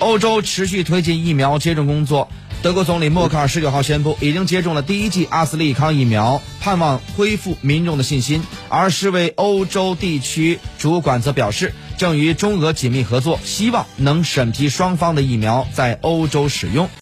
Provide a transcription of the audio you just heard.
欧洲持续推进疫苗接种工作。德国总理默克尔十九号宣布，已经接种了第一剂阿斯利康疫苗，盼望恢复民众的信心。而世卫欧洲地区主管则表示，正与中俄紧密合作，希望能审批双方的疫苗在欧洲使用。